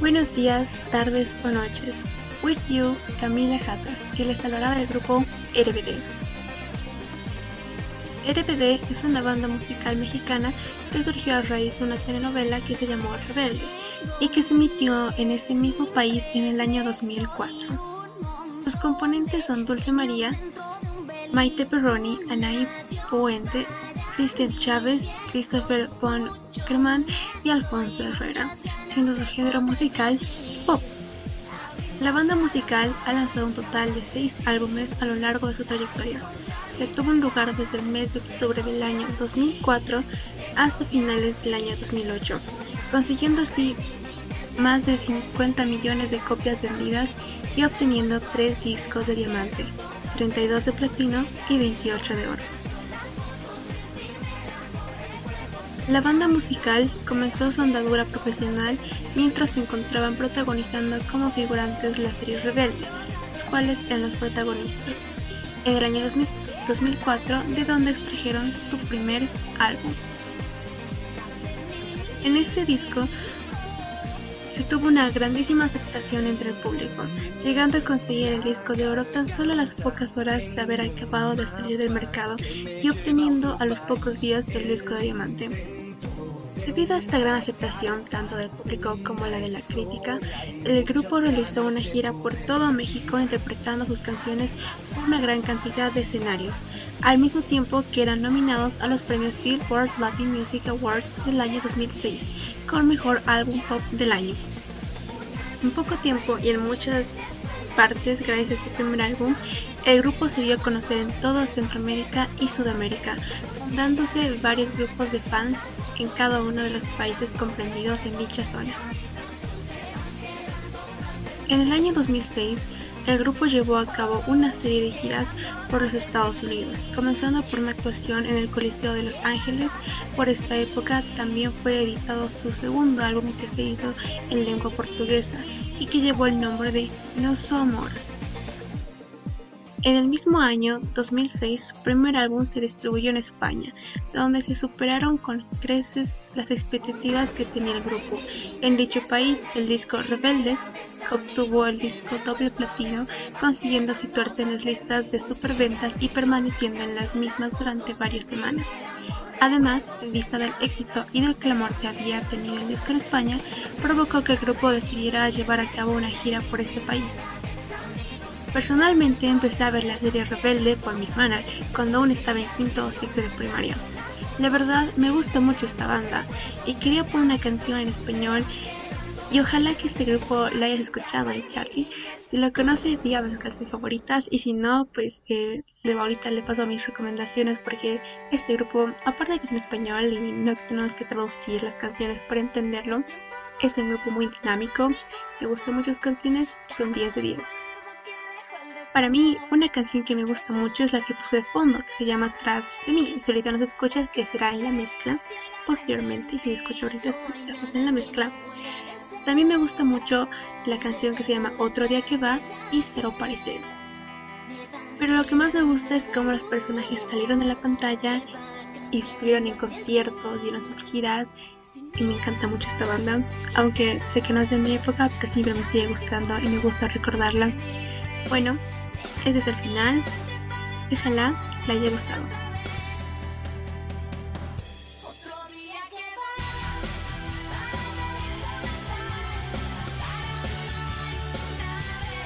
Buenos días, tardes o noches. With you, Camila Jata, que les hablará del grupo RBD. RBD es una banda musical mexicana que surgió a raíz de una telenovela que se llamó Rebelde y que se emitió en ese mismo país en el año 2004. Los componentes son Dulce María, Maite Perroni, Anaí Puente, Cristian Chávez, Christopher von Kerman y Alfonso Herrera, siendo su género musical pop. La banda musical ha lanzado un total de seis álbumes a lo largo de su trayectoria, que tuvo lugar desde el mes de octubre del año 2004 hasta finales del año 2008, consiguiendo así más de 50 millones de copias vendidas y obteniendo tres discos de diamante, 32 de platino y 28 de oro. La banda musical comenzó su andadura profesional mientras se encontraban protagonizando como figurantes la serie Rebelde, los cuales eran los protagonistas, en el año 2004, de donde extrajeron su primer álbum. En este disco se tuvo una grandísima aceptación entre el público, llegando a conseguir el disco de oro tan solo a las pocas horas de haber acabado de salir del mercado y obteniendo a los pocos días el disco de diamante. Debido a esta gran aceptación tanto del público como la de la crítica, el grupo realizó una gira por todo México interpretando sus canciones por una gran cantidad de escenarios, al mismo tiempo que eran nominados a los premios Billboard Latin Music Awards del año 2006 con Mejor Álbum Pop del año. En poco tiempo y en muchas partes gracias a este primer álbum, el grupo se dio a conocer en toda Centroamérica y Sudamérica, fundándose varios grupos de fans en cada uno de los países comprendidos en dicha zona. En el año 2006, el grupo llevó a cabo una serie de giras por los Estados Unidos, comenzando por una actuación en el Coliseo de Los Ángeles. Por esta época también fue editado su segundo álbum que se hizo en lengua portuguesa y que llevó el nombre de Nosso Amor. En el mismo año 2006 su primer álbum se distribuyó en España, donde se superaron con creces las expectativas que tenía el grupo. En dicho país, el disco Rebeldes obtuvo el disco doble platino, consiguiendo situarse en las listas de superventas y permaneciendo en las mismas durante varias semanas. Además, vista del éxito y del clamor que había tenido el disco en España, provocó que el grupo decidiera llevar a cabo una gira por este país. Personalmente empecé a ver la serie Rebelde por mi hermana cuando aún estaba en quinto o sexto de primaria. La verdad me gusta mucho esta banda y quería poner una canción en español y ojalá que este grupo lo hayas escuchado de Charlie. Si lo conoce, dígame las mis favoritas y si no, pues eh, ahorita le paso mis recomendaciones porque este grupo, aparte de que es en español y no tenemos que traducir las canciones para entenderlo, es un grupo muy dinámico, me gustan mucho sus canciones, son 10 de 10. Para mí, una canción que me gusta mucho es la que puse de fondo, que se llama Tras de mí. Si ahorita no se escucha, que será en la mezcla posteriormente. Si se escucha ahorita, estás en la mezcla. También me gusta mucho la canción que se llama Otro día que va y Cero Parecer. Pero lo que más me gusta es cómo los personajes salieron de la pantalla y estuvieron en conciertos, dieron sus giras y me encanta mucho esta banda, aunque sé que no es de mi época, pero siempre me sigue gustando y me gusta recordarla. Bueno, este es el final. Ojalá le haya gustado.